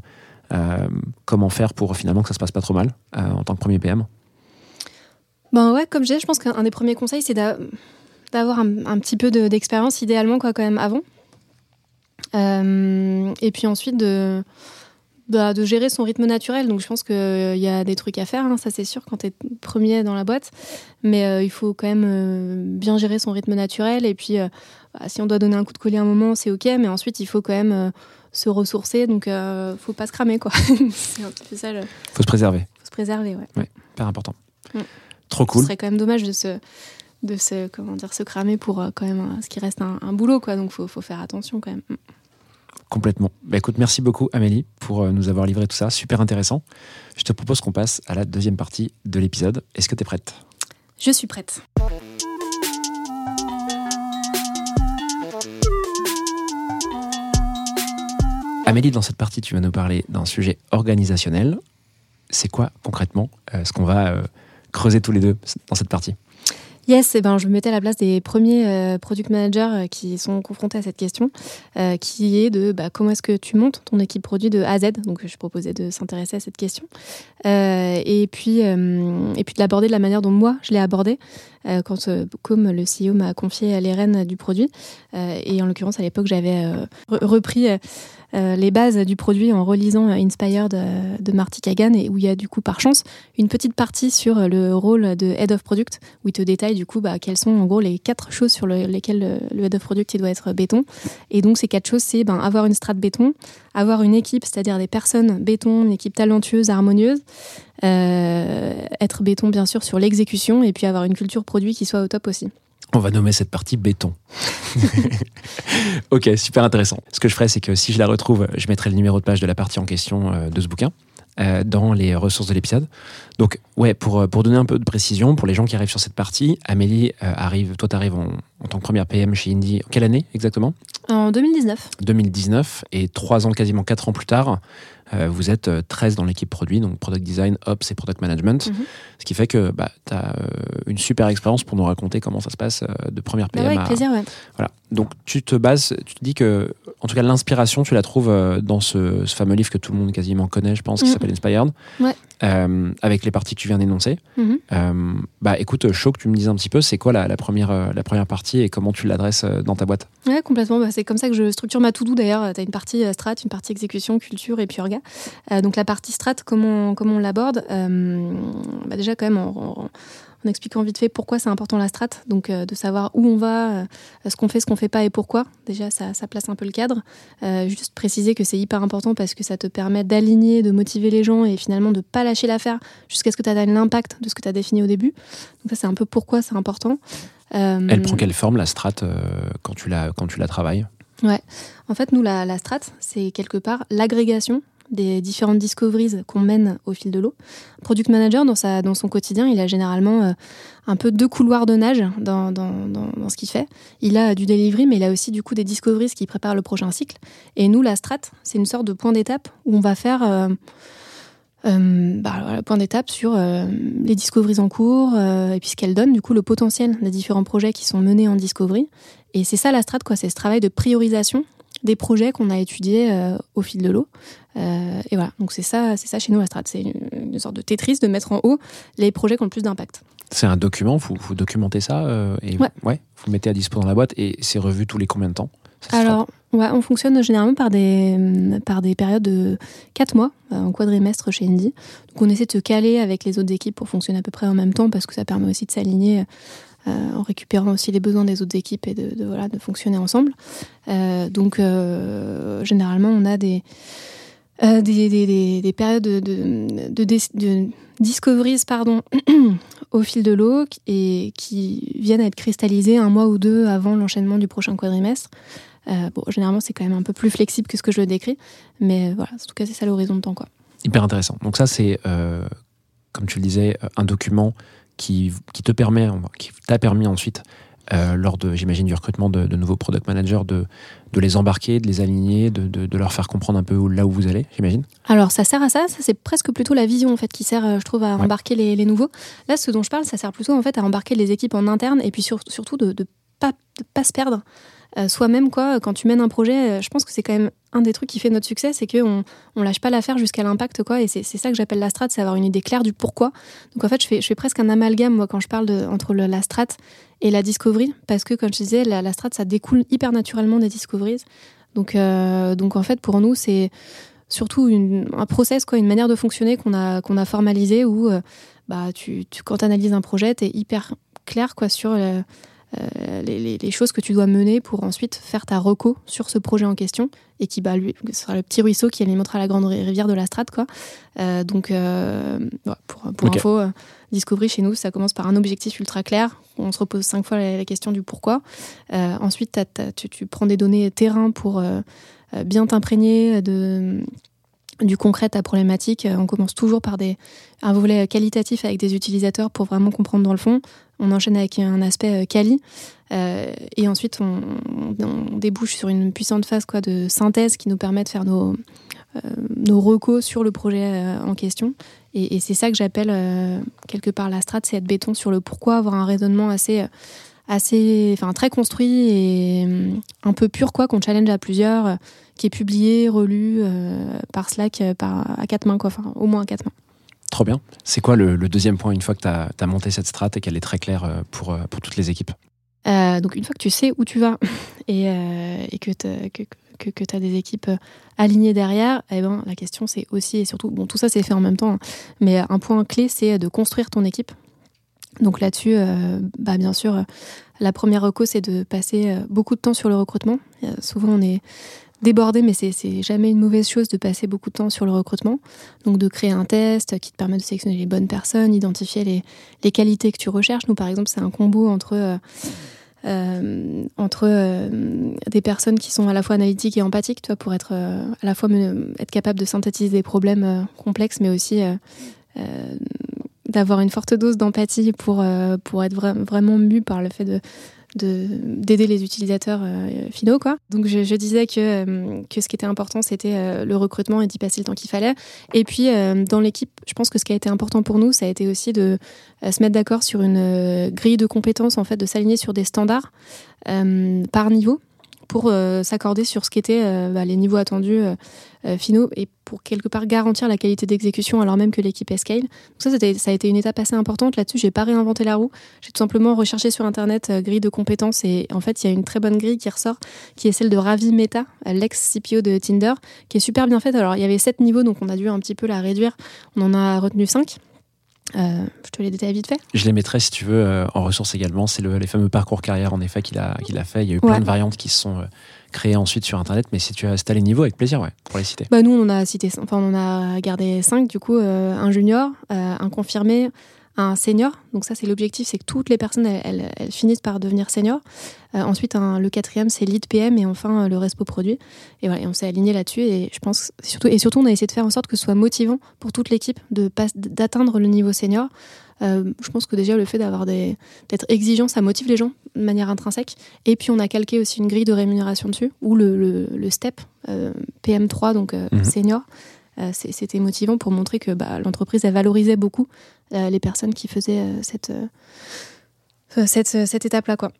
euh, comment faire pour finalement que ça se passe pas trop mal euh, en tant que premier PM Ben ouais, comme je disais, je pense qu'un des premiers conseils, c'est d'a- d'avoir un, petit peu de- d'expérience, idéalement, quoi, quand même, avant. Euh, et puis ensuite, de, bah, de gérer son rythme naturel. Donc je pense qu'il y a des trucs à faire, hein, ça c'est sûr, quand tu es premier dans la boîte. Mais euh, il faut quand même euh, bien gérer son rythme naturel. Et puis, euh, bah, si on doit donner un coup de collier à un moment, c'est OK. Mais ensuite, il faut quand même euh, se ressourcer. Donc, euh, faut pas se cramer, quoi. c'est un petit peu ça, il faut se préserver, faut se préserver, ouais. hyper important. Mm. Trop Ce cool. serait quand même dommage de se, de se, comment dire, se cramer pour euh, quand même euh, ce qui reste un, un boulot, quoi. Donc, faut, faut faire attention quand même. Mm. Complètement. Bah, écoute, merci beaucoup Amélie pour euh, nous avoir livré tout ça, super intéressant. Je te propose qu'on passe à la deuxième partie de l'épisode. Est-ce que tu es prête? Je suis prête. Amélie, dans cette partie, tu vas nous parler d'un sujet organisationnel. C'est quoi concrètement euh, ce qu'on va euh, creuser tous les deux dans cette partie? Yes, et ben, je me mettais à la place des premiers euh, product managers euh, qui sont confrontés à cette question, euh, qui est de bah, comment est-ce que tu montes ton équipe produit de A à Z? Donc, je proposais de s'intéresser à cette question. Et, puis, et puis de l'aborder de la manière dont moi, je l'ai abordé, euh, quand, comme le CEO m'a confié les rênes du produit. Et en l'occurrence, à l'époque, j'avais re- repris euh, les bases du produit en relisant euh, Inspired euh, de Marty Kagan, et où il y a du coup, par chance, une petite partie sur le rôle de Head of Product, où il te détaille du coup bah, quelles sont en gros les quatre choses sur le- lesquelles le, Head of Product doit être béton. Et donc ces quatre choses, c'est ben, avoir une strate béton, avoir une équipe, c'est-à-dire des personnes béton, une équipe talentueuse, harmonieuse, être béton bien sûr sur l'exécution, et puis avoir une culture produit qui soit au top aussi. On va nommer cette partie béton. ok, super intéressant. Ce que je ferai, c'est que si je la retrouve, je mettrai le numéro de page de la partie en question euh, de ce bouquin euh, dans les ressources de l'épisode. Donc, ouais, pour, euh, pour donner un peu de précision, pour les gens qui arrivent sur cette partie, Amélie euh, arrive, toi, tu arrives en, en tant que première PM chez Indie. Quelle année exactement? En 2019. 2019 et trois ans, quasiment quatre ans plus tard, vous êtes euh, 13 dans l'équipe produit, donc product design, ops et product management. Mhm. Ce qui fait que bah, tu as une super expérience pour nous raconter comment ça se passe euh, de première PM ouais, avec à, plaisir, ouais. voilà. Donc tu te bases, tu te dis que, en tout cas, l'inspiration, tu la trouves euh, dans ce, ce fameux livre que tout le monde quasiment connaît, je pense, qui Mm. s'appelle Inspired, Ouais. Euh, avec les parties que tu viens d'énoncer. Mhm. Euh, bah écoute, chaud que tu me dises un petit peu, c'est quoi la, la première, la première partie et comment tu l'adresses dans ta boîte? Ouais, complètement. Bah, c'est comme ça que je structure ma to-do d'ailleurs. Tu as une partie strat, une partie exécution, culture et puis orga. Euh, donc la partie strat, comment, comment on l'aborde? Bah, Déjà, quand même, en, en- en expliquant vite fait pourquoi c'est important la strat. Donc euh, de savoir où on va, euh, ce qu'on fait, ce qu'on fait pas et pourquoi. Déjà, ça, ça place un peu le cadre. Euh, juste préciser que c'est hyper important parce que ça te permet d'aligner, de motiver les gens et finalement de pas lâcher l'affaire jusqu'à ce que tu atteignes l'impact de ce que tu as défini au début. Donc ça, c'est un peu pourquoi c'est important. Elle prend quelle forme la strat euh, quand tu la, quand tu la travailles? En fait, nous, la, la strat, c'est quelque part l'agrégation des différentes discoveries qu'on mène au fil de l'eau. Product manager, dans, son quotidien, il a généralement euh, un peu deux couloirs de nage dans, ce qu'il fait. Il a du delivery, mais il a aussi du coup des discoveries qui préparent le prochain cycle. Et nous, la strat, c'est une sorte de point d'étape où on va faire euh, euh, bah, point d'étape sur euh, les discoveries en cours euh, et puis ce qu'elles donnent, du coup, le potentiel des différents projets qui sont menés en discovery. Et c'est ça la strat, quoi. C'est ce travail de priorisation des projets qu'on a étudiés euh, au fil de l'eau. Euh, et voilà, donc c'est ça, c'est ça chez nous la strat. C'est une, une sorte de Tetris de mettre en haut les projets qui ont le plus d'impact. C'est un document, vous, vous documentez ça euh, et Ouais. vous le mettez à dispo dans la boîte et c'est revu tous les combien de temps? Ça Alors, ouais, on fonctionne généralement par des, par des périodes de 4 mois, en quadrimestre chez Indie. Donc on essaie de se caler avec les autres équipes pour fonctionner à peu près en même temps parce que ça permet aussi de s'aligner en récupérant aussi les besoins des autres équipes et de, voilà, de fonctionner ensemble. Euh, donc euh, généralement on a des, euh, des, des, des, des périodes de, de, de, discoveries pardon, au fil de l'eau et qui viennent à être cristallisées un mois ou deux avant l'enchaînement du prochain quadrimestre. Euh, bon, généralement, c'est quand même un peu plus flexible que ce que je le décris, mais euh, voilà, en tout cas, c'est ça l'horizon de temps. Quoi. Hyper intéressant. Donc ça, c'est, euh, comme tu le disais, euh, un document qui, qui te permet, qui t'a permis ensuite, euh, lors de, j'imagine, du recrutement de, de, nouveaux product managers, de, de les embarquer, de les aligner, de, de, de, leur faire comprendre un peu où, là où vous allez, j'imagine? Alors, ça sert à ça. Ça, c'est presque plutôt la vision, en fait, qui sert, je trouve, à ouais. embarquer les, les, nouveaux. Là, ce dont je parle, ça sert plutôt, en fait, à embarquer les équipes en interne et puis sur, surtout de ne pas se perdre. Euh, soi-même quoi quand tu mènes un projet euh, je pense que c'est quand même un des trucs qui fait notre succès c'est qu'on on lâche pas l'affaire jusqu'à l'impact quoi et c'est ça que j'appelle la strat c'est avoir une idée claire du pourquoi. Donc en fait je fais, je fais presque un amalgame moi quand je parle de, entre la strat et la discovery parce que comme je disais la, la strat ça découle hyper naturellement des discoveries. Donc euh, donc en fait pour nous c'est surtout un process quoi une manière de fonctionner qu'on a qu'on a formalisé où bah tu, quand tu analyses un projet tu es hyper clair quoi sur les, les, les, choses que tu dois mener pour ensuite faire ta reco sur ce projet en question et qui bah, lui, sera le petit ruisseau qui alimentera la grande rivière de la Strate quoi. Euh, donc euh, ouais, pour, pour okay. info, Discovery chez nous ça commence par un objectif ultra clair. On se repose cinq fois la, la question du pourquoi. Euh, ensuite tu, tu, prends des données terrain pour euh, bien t'imprégner de du concret ta problématique. On commence toujours par des, un volet qualitatif avec des utilisateurs pour vraiment comprendre dans le fond. On enchaîne avec un aspect quali. Euh, et ensuite, on, débouche sur une puissante phase quoi, de synthèse qui nous permet de faire nos, euh, nos recos sur le projet euh, en question. Et, et c'est ça que j'appelle euh, quelque part la strat, c'est être béton sur le pourquoi, avoir un raisonnement assez, euh, assez, enfin très construit et euh, un peu pur quoi, qu'on challenge à plusieurs, euh, qui est publié, relu euh, par Slack, euh, par à quatre mains quoi, enfin au moins à quatre mains. Trop bien. C'est quoi le, le deuxième point une fois que tu as, monté cette strat et qu'elle est très claire euh, pour, pour toutes les équipes? Euh, donc une fois que tu sais où tu vas et, euh, et que tu que, que, que as des équipes alignées derrière, eh ben, la question c'est aussi et surtout, bon tout ça c'est fait en même temps, hein, mais un point clé c'est de construire ton équipe. Donc là-dessus, euh, bah, bien sûr, la première reco c'est de passer beaucoup de temps sur le recrutement. Souvent on est débordé, mais c'est jamais une mauvaise chose de passer beaucoup de temps sur le recrutement. Donc de créer un test qui te permet de sélectionner les bonnes personnes, identifier les, qualités que tu recherches. Nous, par exemple, c'est un combo entre, euh, euh, entre euh, des personnes qui sont à la fois analytiques et empathiques, tu vois, pour être à la fois être capable de synthétiser des problèmes complexes, mais aussi d'avoir une forte dose d'empathie pour, pour être vra- vraiment mu par le fait de- d'aider les utilisateurs euh, finaux quoi. Donc je, disais que euh, que ce qui était important c'était euh, le recrutement et d'y passer le temps qu'il fallait. Et puis dans l'équipe, je pense que ce qui a été important pour nous, ça a été aussi de se mettre d'accord sur une grille de compétences en fait, de s'aligner sur des standards par niveau pour euh, s'accorder sur ce qu'étaient euh, bah, les niveaux attendus euh, finaux et pour quelque part garantir la qualité d'exécution alors même que l'équipe est scale. Donc ça, ça a été une étape assez importante. Là-dessus, j'ai pas réinventé la roue. J'ai tout simplement recherché sur Internet grille de compétences et en fait, il y a une très bonne grille qui ressort, qui est celle de Ravi Meta, l'ex-CPO de Tinder, qui est super bien faite. Alors, il y avait sept niveaux, donc on a dû un petit peu la réduire. On en a retenu cinq. Euh, je te les détaille vite fait? Je les mettrai si tu veux euh, en ressources également. C'est le, les fameux parcours carrière en effet qu'il a, qu'il a fait. Il y a eu plein de variantes qui se sont euh, créées ensuite sur Internet. Mais si tu as, si t'as les niveaux, avec plaisir, ouais, pour les citer. Bah nous, on en a cité, enfin on en a gardé cinq du coup, un junior, un confirmé, un senior. Donc ça, c'est l'objectif, c'est que toutes les personnes elles, elles- elles finissent par devenir senior. Euh, ensuite, le quatrième, c'est lead PM et enfin euh, le respo produit. Et voilà, et on s'est aligné là-dessus et je pense surtout et surtout on a essayé de faire en sorte que ce soit motivant pour toute l'équipe de d'atteindre le niveau senior. Euh, je pense que déjà le fait d'avoir des d'être exigeant, ça motive les gens de manière intrinsèque. Et puis on a calqué aussi une grille de rémunération dessus, ou le, le, le step euh, PM3, donc Mhm. senior. Euh, C'était motivant pour montrer que bah, l'entreprise elle valorisait beaucoup les personnes qui faisaient euh, cette, euh, euh, cette, cette étape-là. quoi.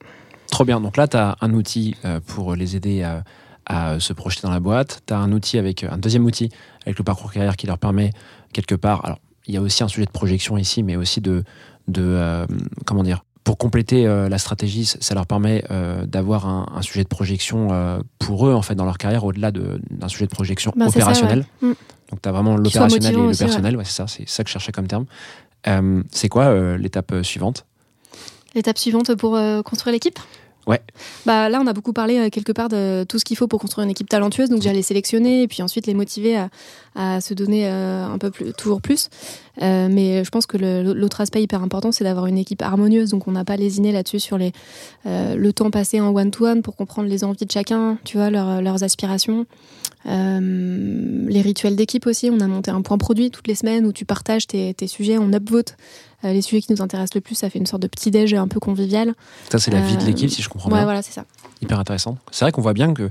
Trop bien. Donc là, tu as un outil euh, pour les aider à, à se projeter dans la boîte. Tu as un outil avec un deuxième outil avec le parcours carrière qui leur permet quelque part. Alors, il y a aussi un sujet de projection ici, mais aussi de, de euh, comment dire. Pour compléter euh, la stratégie, ça leur permet euh, d'avoir un, un sujet de projection euh, pour eux en fait dans leur carrière au-delà de- d'un sujet de projection Bah, ça, opérationnel. ouais. Mm. Donc tu as vraiment l'opérationnel et le aussi, ouais. personnel. Ouais, c'est ça, c'est ça que je cherchais comme terme. Euh, c'est quoi euh, l'étape euh, suivante? L'étape suivante pour construire l'équipe? Ouais. Bah là, on a beaucoup parlé euh, quelque part de tout ce qu'il faut pour construire une équipe talentueuse. Donc, j'allais sélectionner et puis ensuite les motiver à, à se donner euh, un peu plus, toujours plus. Euh, mais je pense que l'autre aspect hyper important, c'est d'avoir une équipe harmonieuse. Donc, on n'a pas lésiné là-dessus sur les, le temps passé en one-to-one pour comprendre les envies de chacun, tu vois, leurs aspirations. Euh, les rituels d'équipe aussi. On a monté un point produit toutes les semaines où tu partages tes, tes sujets, on upvote euh, les sujets qui nous intéressent le plus. Ça fait une sorte de petit déj un peu convivial. Ça, c'est la vie de Euh, l'équipe, si je comprends Ouais, bien. voilà, c'est ça. Hyper intéressant. C'est vrai qu'on voit bien que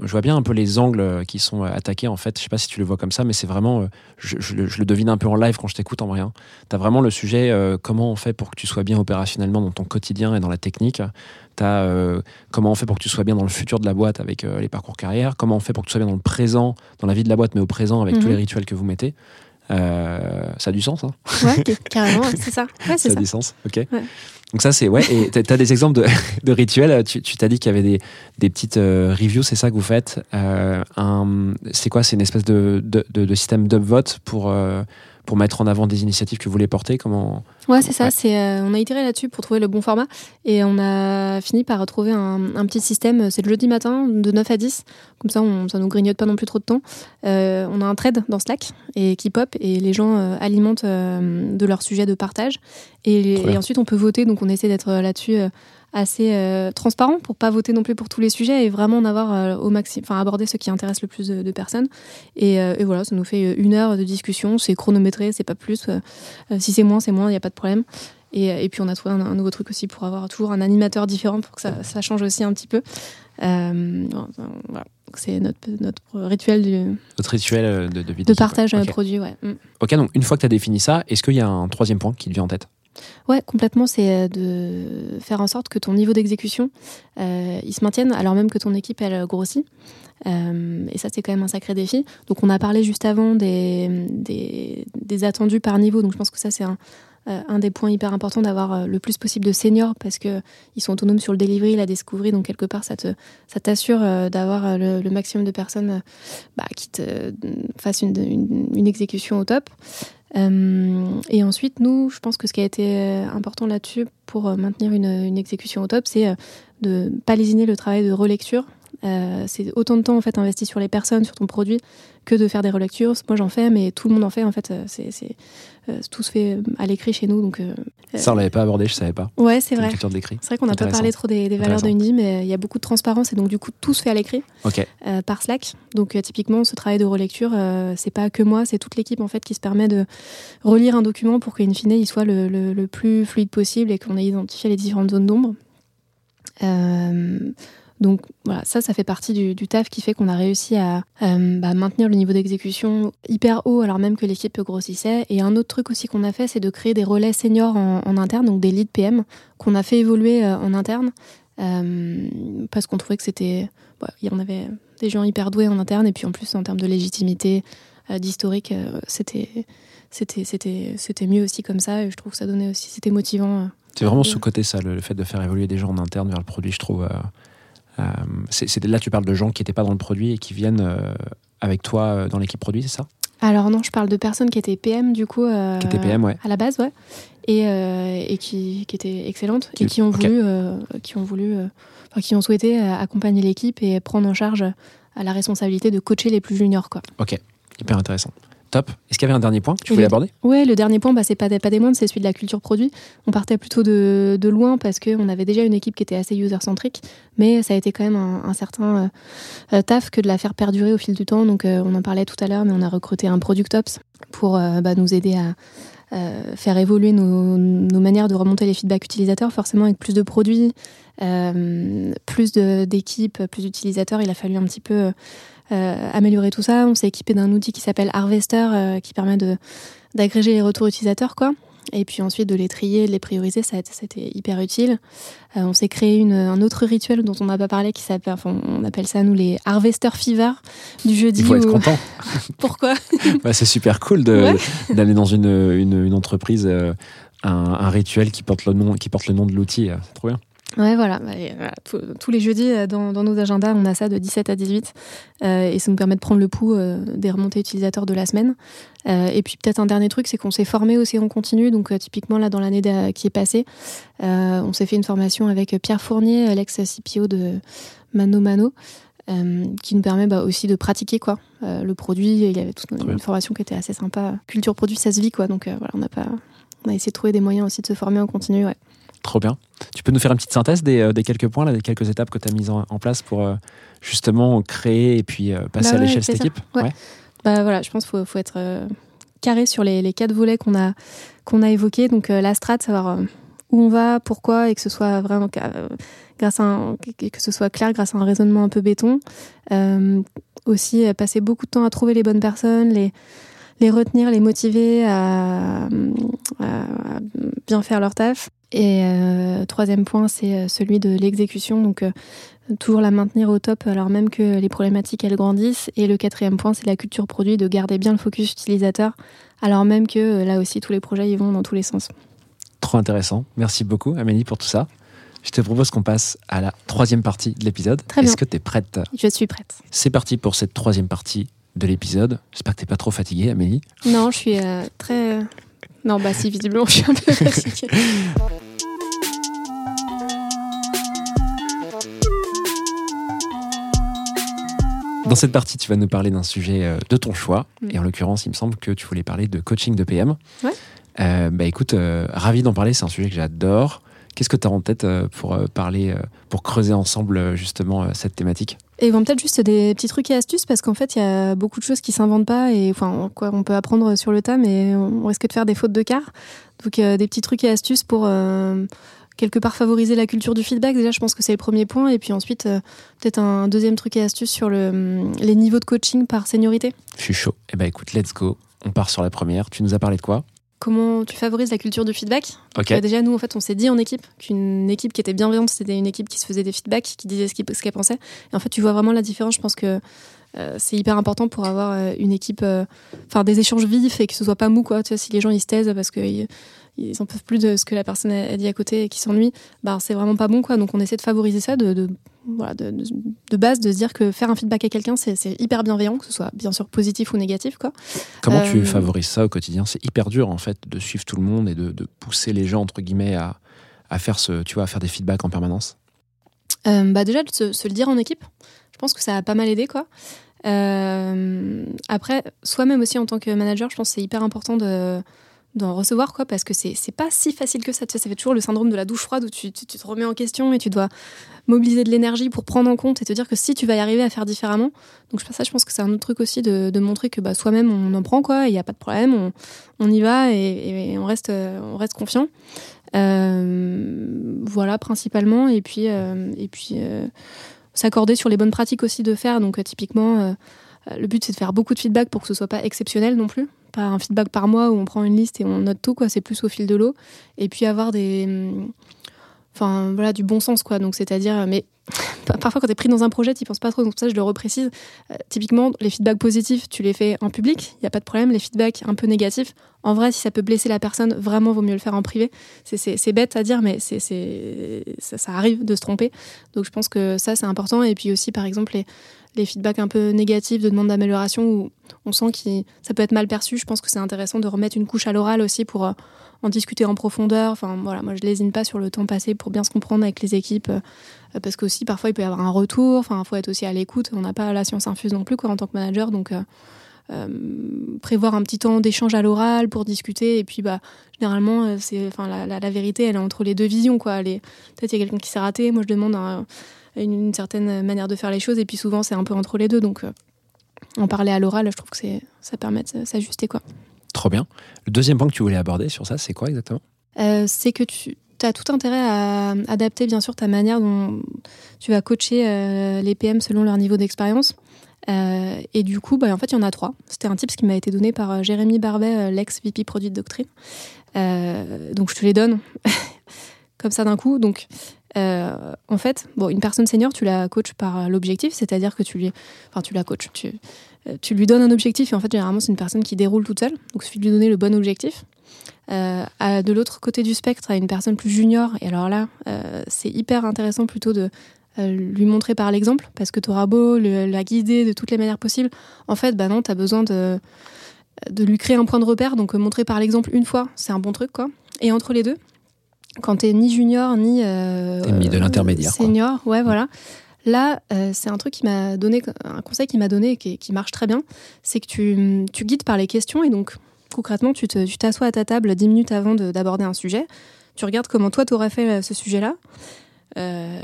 je vois bien un peu les angles euh, qui sont euh, attaqués en fait. Je sais pas si tu le vois comme ça, mais c'est vraiment, euh, je, je le- je le devine un peu en live quand je t'écoute en vrai. Tu as vraiment le sujet euh, comment on fait pour que tu sois bien opérationnellement dans ton quotidien et dans la technique. Tu as comment on fait pour que tu sois bien dans le futur de la boîte avec euh, les parcours carrière. Comment on fait pour que tu sois bien dans le présent, dans la vie de la boîte, mais au présent avec tous Mhm. les rituels que vous mettez. Euh, ça a du sens, hein Ouais, ca- carrément, c'est ça. Ouais, ça a ça. du sens, ok. Ouais. Donc ça c'est ouais. Et t'as as des exemples de, de rituels. Tu t'as dit qu'il y avait des, des petites euh, reviews, c'est ça que vous faites. Euh, c'est quoi? C'est une espèce de, de, de, de système d'upvote pour euh, pour mettre en avant des initiatives que vous voulez porter? Comment Ouais, c'est ça. Ouais. C'est, euh, on a itéré là-dessus pour trouver le bon format et on a fini par retrouver un, un petit système. C'est le jeudi matin de 9 à 10. Comme ça, on, ça nous grignote pas non plus trop de temps. Euh, on a un thread dans Slack et qui pop et les gens euh, alimentent euh, de leur sujet de partage. Et, et ensuite, on peut voter. Donc, on essaie d'être euh, là-dessus euh, assez euh, transparent pour pas voter non plus pour tous les sujets et vraiment en avoir euh, au maximum, enfin aborder ce qui intéresse le plus de, de personnes. Et, euh, et voilà, ça nous fait une heure de discussion. C'est chronométré, c'est pas plus. Si c'est moins, c'est moins, il n'y a pas de problème. Et, et puis on a trouvé un, un nouveau truc aussi pour avoir toujours un animateur différent pour que ça, ça change aussi un petit peu. Voilà. C'est notre, notre rituel du, Votre rituel de, de vie de partage ouais. euh, Ok. produit. Ouais. Mm. Ok, donc une fois que tu as défini ça, est-ce qu'il y a un troisième point qui te vient en tête? Ouais, complètement, c'est euh, de faire en sorte que ton niveau d'exécution, euh, il se maintienne alors même que ton équipe, elle grossit. Euh, et ça, c'est quand même un sacré défi. Donc, on a parlé juste avant des, attendus par niveau. Donc, je pense que ça, c'est un, euh, des points hyper importants d'avoir euh, le plus possible de seniors parce qu'ils sont autonomes sur le delivery, la discovery. Donc, quelque part, ça t'assure euh, d'avoir euh, le, maximum de personnes euh, bah, qui te euh, fassent une exécution au top. Euh, et ensuite, nous, je pense que ce qui a été euh, important là-dessus pour euh, maintenir une, exécution au top, c'est de pas lésiner le travail de relecture. Euh, c'est autant de temps en fait investi sur les personnes, sur ton produit, que de faire des relectures. Moi, j'en fais, mais tout le monde en fait. En fait, euh, c'est, c'est, euh, tout se fait à l'écrit chez nous. Donc, euh, Ça, on l'avait pas abordé, je savais pas. ouais, c'est vrai. C'est vrai qu'on n'a pas parlé trop des, des valeurs de mais il y a beaucoup de transparence et donc du coup tout se fait à l'écrit Ok, par Slack. Donc typiquement, ce travail de relecture, c'est pas que moi, c'est toute l'équipe en fait qui se permet de relire un document pour qu'in fine il soit le, le- le plus fluide possible et qu'on ait identifié les différentes zones d'ombre. Euh, donc voilà, ça, ça fait partie du, du taf qui fait qu'on a réussi à euh, bah, maintenir le niveau d'exécution hyper haut alors même que l'équipe grossissait. Et un autre truc aussi qu'on a fait, c'est de créer des relais seniors en, en interne, donc des leads PM, qu'on a fait évoluer euh, en interne euh, parce qu'on trouvait que c'était... ouais, il y en avait des gens hyper doués en interne et puis en plus en termes de légitimité, d'historique, c'était... C'était, c'était, c'était mieux aussi comme ça et je trouve que ça donnait aussi, c'était motivant. c'est vraiment Ouais. sous-côté ça, le, le fait de faire évoluer des gens en interne vers le produit, je trouve. euh, c'est, c'est- là, tu parles de gens qui n'étaient pas dans le produit et qui viennent euh, avec toi euh, dans l'équipe produit, c'est ça? Alors non, je parle de personnes qui étaient PM du coup. euh, Qui étaient PM, ouais. À la base, ouais. Et, euh, et qui, qui étaient excellentes Qui- et qui ont ok. voulu, euh, qui ont voulu, euh, enfin, qui ont souhaité euh, accompagner l'équipe et prendre en charge euh, la responsabilité de coacher les plus juniors, quoi. Hyper intéressant. Top. Est-ce qu'il y avait un dernier point que tu voulais aborder? Ouais, le dernier point, bah, c'est pas, des- pas des moindres, c'est celui de la culture produit. On partait plutôt de, de loin parce qu'on avait déjà une équipe qui était assez user-centrique, mais ça a été quand même un, un certain euh, euh, taf que de la faire perdurer au fil du temps. Donc, euh, on en parlait tout à l'heure, mais on a recruté un Product Ops pour euh, bah, nous aider à euh, faire évoluer nos, nos manières de remonter les feedbacks utilisateurs, forcément avec plus de produits, euh, plus d'équipes, plus d'utilisateurs. Il a fallu un petit peu améliorer tout ça. On s'est équipé d'un outil qui s'appelle Harvester, euh, qui permet de d'agréger les retours utilisateurs, quoi. Et puis ensuite de les trier, de les prioriser, ça c'était hyper utile. Euh, on s'est créé une, un autre rituel dont on n'a pas parlé, qui s'appelle, enfin, on appelle ça nous les Harvester Fever du jeudi. Il faut être content. Pourquoi? Bah, c'est super cool d'aller dans une, une, une entreprise, euh, un, un rituel qui porte le nom, qui porte le nom de l'outil. euh, C'est trop bien. Ouais, voilà. Bah, et voilà. Tous- Tous les jeudis, euh, dans, dans nos agendas, on a ça de 17 à 18. euh, et ça nous permet de prendre le pouls euh, des remontées utilisateurs de la semaine. Euh, et puis, peut-être un dernier truc, c'est qu'on s'est formé aussi en continu. Donc, typiquement, là, dans l'année qui est passée, on s'est fait une formation avec Pierre Fournier, l'ex-CPO de Mano Mano. euh, qui nous permet bah, aussi de pratiquer quoi euh, le produit il y avait toute une, formation qui était assez sympa culture produit ça se vit quoi donc euh, voilà on a pas on a essayé de trouver des moyens aussi de se former en continu ouais. Trop bien. Tu peux nous faire une petite synthèse des, euh, des quelques points, là, des quelques étapes que tu as mises en, en place pour euh, justement créer et puis euh, passer Bah à l'échelle cette ça. équipe? Ouais. Bah voilà, je pense qu'il faut, faut être euh, carré sur les, les quatre volets qu'on a, qu'on a évoqués. Donc la strat, savoir où on va, pourquoi, et que ce soit vraiment grâce à un- que ce soit clair grâce à un raisonnement un peu béton. Aussi passer beaucoup de temps à trouver les bonnes personnes, les les retenir, les motiver à, à bien faire leur taf. Et euh, troisième point, c'est euh, celui de l'exécution. Donc euh, toujours la maintenir au top alors même que les problématiques elles grandissent. Et le quatrième point, c'est la culture produit, de garder bien le focus utilisateur alors même que là aussi tous les projets ils vont dans tous les sens. Trop intéressant. Merci beaucoup, Amélie, pour tout ça. Je te propose qu'on passe à la troisième partie de l'épisode. Très bien. Est-ce que tu es prête? Je suis prête. C'est parti pour cette troisième partie de l'épisode. J'espère que tu pas trop fatiguée, Amélie. Non, je suis euh, très... Non, bah si, visiblement, je suis un peu fatiguée. Dans cette partie, tu vas nous parler d'un sujet euh, de ton choix. Mm. Et en l'occurrence, il me semble que tu voulais parler de coaching de PM. Ouais. Euh, bah écoute, euh, ravi d'en parler. C'est un sujet que j'adore, Qu'est-ce que tu as en tête pour parler, pour creuser ensemble justement cette thématique? Et peut-être juste des petits trucs et astuces parce qu'en fait, il y a beaucoup de choses qui s'inventent pas et enfin, quoi, on peut apprendre sur le tas, mais on risque de faire des fautes de quart. Donc, euh, des petits trucs et astuces pour euh, quelque part favoriser la culture du feedback. Déjà, je pense que c'est le premier point. Et puis ensuite, euh, peut-être un deuxième truc et astuce sur le, hum, les niveaux de coaching par seniorité. Je suis chaud. Eh ben écoute, let's go. On part sur la première. Tu nous as parlé de quoi? Comment tu favorises la culture du feedback? Déjà, nous, en fait, on s'est dit en équipe qu'une équipe qui était bienveillante, c'était une équipe qui se faisait des feedbacks, qui disait ce qu'elle pensait. Et en fait, tu vois vraiment la différence. Je pense que euh, c'est hyper important pour avoir euh, une équipe, euh, enfin des échanges vifs et que ce soit pas mou, quoi. Tu vois, si les gens ils se taisent parce qu'ils ils en peuvent plus de ce que la personne a dit à côté et qui s'ennuient, bah c'est vraiment pas bon, quoi. Donc on essaie de favoriser ça, de, de, voilà, de, de- base, de se dire que faire un feedback à quelqu'un, c'est hyper bienveillant, que ce soit bien sûr positif ou négatif, quoi. Comment tu Euh, favorises ça au quotidien? C'est hyper dur en fait de suivre tout le monde et de, de pousser les gens entre guillemets à, à faire ce, tu vois, à faire des feedbacks en permanence? Euh, bah déjà de se, se le dire en équipe, je pense que ça a pas mal aidé quoi. Euh, après, soi-même aussi en tant que manager, je pense que c'est hyper important de d'en recevoir quoi parce que c'est pas si facile que ça. Tu sais, ça fait toujours le syndrome de la douche froide où tu, tu, te remets en question et tu dois mobiliser de l'énergie pour prendre en compte et te dire que si tu vas y arriver à faire différemment donc ça je pense que c'est un autre truc aussi de, de montrer que bah, soi-même on en prend quoi il n'y a pas de problème on, on y va et, on reste on reste confiant. Euh, voilà principalement. Et puis euh, euh, s'accorder sur les bonnes pratiques aussi de faire. Donc typiquement le but c'est de faire beaucoup de feedback pour que ce soit pas exceptionnel non plus pas un feedback par mois où on prend une liste et on note tout quoi. C'est plus au fil de l'eau. Et puis avoir des hum, enfin voilà du bon sens quoi. Donc c'est-à-dire mais parfois quand tu es pris dans un projet tu penses pas trop. Donc ça je le reprécise. Euh, typiquement les feedbacks positifs tu les fais en public il y a pas de problème. Les feedbacks un peu négatifs en vrai si ça peut blesser la personne vraiment vaut mieux le faire en privé. C'est- bête à dire mais c'est ça, ça arrive de se tromper. Donc je pense que ça c'est important. Et puis aussi par exemple les les feedbacks un peu négatifs de demande d'amélioration où on sent que ça peut être mal perçu. Je pense que c'est intéressant de remettre une couche à l'oral aussi pour euh, en discuter en profondeur. Enfin, voilà, moi, je lésine pas sur le temps passé pour bien se comprendre avec les équipes. euh, parce que aussi, parfois, il peut y avoir un retour. Enfin, il faut être aussi à l'écoute. On n'a pas la science infuse non plus, en tant que manager. Donc, euh, euh, prévoir un petit temps d'échange à l'oral pour discuter. Et puis, bah, généralement, euh, c'est, enfin, la, la- la vérité, elle est entre les deux visions, quoi. Peut-être il y a quelqu'un qui s'est raté. Moi, je demande un- une, une certaine manière de faire les choses. Et puis, souvent, c'est un peu entre les deux. Donc, euh, en parler à l'oral, je trouve que c'est, ça permet de s'ajuster, quoi. Trop bien. Le deuxième point que tu voulais aborder sur ça, c'est quoi exactement? Euh, c'est que tu as tout intérêt à adapter bien sûr ta manière dont tu vas coacher euh, les PM selon leur niveau d'expérience. Euh, et du coup, bah, en fait, il y en a trois. C'était un tips qui m'a été donné par euh, Jérémy Barbet, euh, l'ex-VP Produit de Doctrine. Donc, je te les donne comme ça d'un coup. Donc, en fait, bon, une personne senior, tu la coaches par l'objectif, c'est-à-dire que tu lui, enfin, tu la coaches, tu, lui donnes un objectif et en fait, généralement, c'est une personne qui déroule toute seule. Donc, il suffit de lui donner le bon objectif. De l'autre côté du spectre, à une personne plus junior, et alors là, c'est hyper intéressant plutôt de lui montrer par l'exemple, parce que tu auras beau le- la guider de toutes les manières possibles. En fait, bah non, tu as besoin de, de lui créer un point de repère, donc euh, montrer par l'exemple une fois, c'est un bon truc, quoi. Et entre les deux, quand tu ni junior, ni. euh, T'es mis de l'intermédiaire, quoi. Senior, ouais, voilà. Là, euh, c'est un truc qui m'a donné, un conseil qui m'a donné et qui, qui marche très bien, c'est que tu, tu guides par les questions et donc concrètement, tu t'assois à ta table 10 minutes avant de- d'aborder un sujet, tu regardes comment toi t'aurais fait euh, ce sujet-là, euh,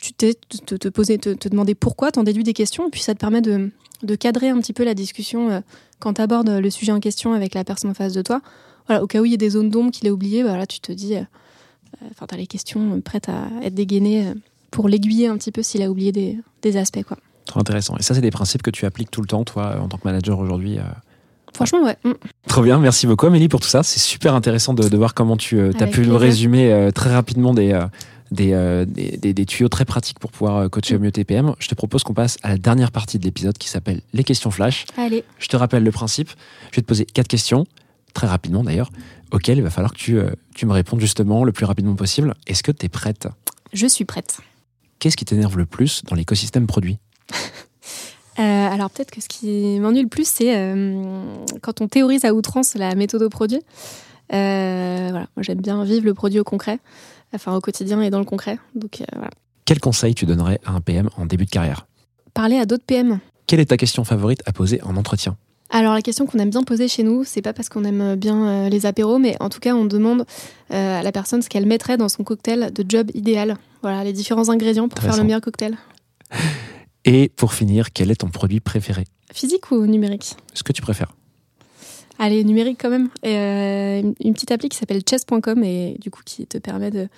tu t'es te, te poser, te, te demander pourquoi, t'en déduis des questions, et puis ça te permet de, de cadrer un petit peu la discussion euh, quand tu abordes le sujet en question avec la personne en face de toi. Voilà, au cas où il y a des zones d'ombre qu'il a oubliées, bah là tu te dis, euh, enfin t'as les questions euh, prêtes à être dégainées euh, pour l'aiguiller un petit peu s'il a oublié des, des aspects quoi. Trop intéressant. Et ça, c'est des principes que tu appliques tout le temps, toi, en tant que manager aujourd'hui. euh. Franchement, ouais. Mm. Trop bien, merci beaucoup Amélie pour tout ça. C'est super intéressant de, de voir comment tu as pu résumer euh, très rapidement des, euh, des, euh, des, des- des tuyaux très pratiques pour pouvoir euh, coacher au mieux TPM. Je te propose qu'on passe à la dernière partie de l'épisode qui s'appelle les questions flash. Allez, Je te rappelle le principe. Je vais te poser quatre questions, très rapidement d'ailleurs, auxquelles il va falloir que tu, euh, tu me répondes justement le plus rapidement possible. Est-ce que tu es prête? Je suis prête. Qu'est-ce qui t'énerve le plus dans l'écosystème produit? Euh, alors peut-être que ce qui m'ennuie le plus, c'est euh, quand on théorise à outrance la méthode au produit. Euh, voilà, moi j'aime bien vivre le produit au concret, enfin au quotidien et dans le concret. Donc euh, voilà. Quel conseil tu donnerais à un PM en début de carrière? Parler à d'autres PM. Quelle est ta question favorite à poser en entretien? Alors la question qu'on aime bien poser chez nous, c'est pas parce qu'on aime bien euh, les apéros, mais en tout cas on demande euh, à la personne ce qu'elle mettrait dans son cocktail de job idéal. Voilà, les différents ingrédients pour faire le meilleur cocktail. Et pour finir, quel est ton produit préféré? Physique ou numérique? Ce que tu préfères Allez, numérique quand même. Et, euh, une- petite appli qui s'appelle chess.com et du coup qui te permet de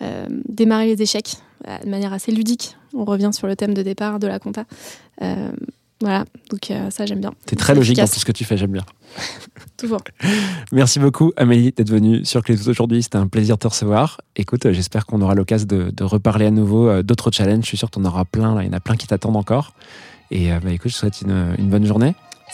euh, démarrer les échecs euh, de manière assez ludique. On revient sur le thème de départ de la compta. Euh, voilà, donc ça j'aime bien. T'es très logique dans tout ce que tu fais, j'aime bien. Toujours. Merci beaucoup Amélie d'être venue sur Clé aujourd'hui. C'était un plaisir de te recevoir. Écoute, j'espère qu'on aura l'occasion de, de reparler à nouveau d'autres challenges. Je suis sûr que tu en auras plein. Là. Il y en a plein qui t'attendent encore. Et bah, écoute, je te souhaite une, une bonne journée.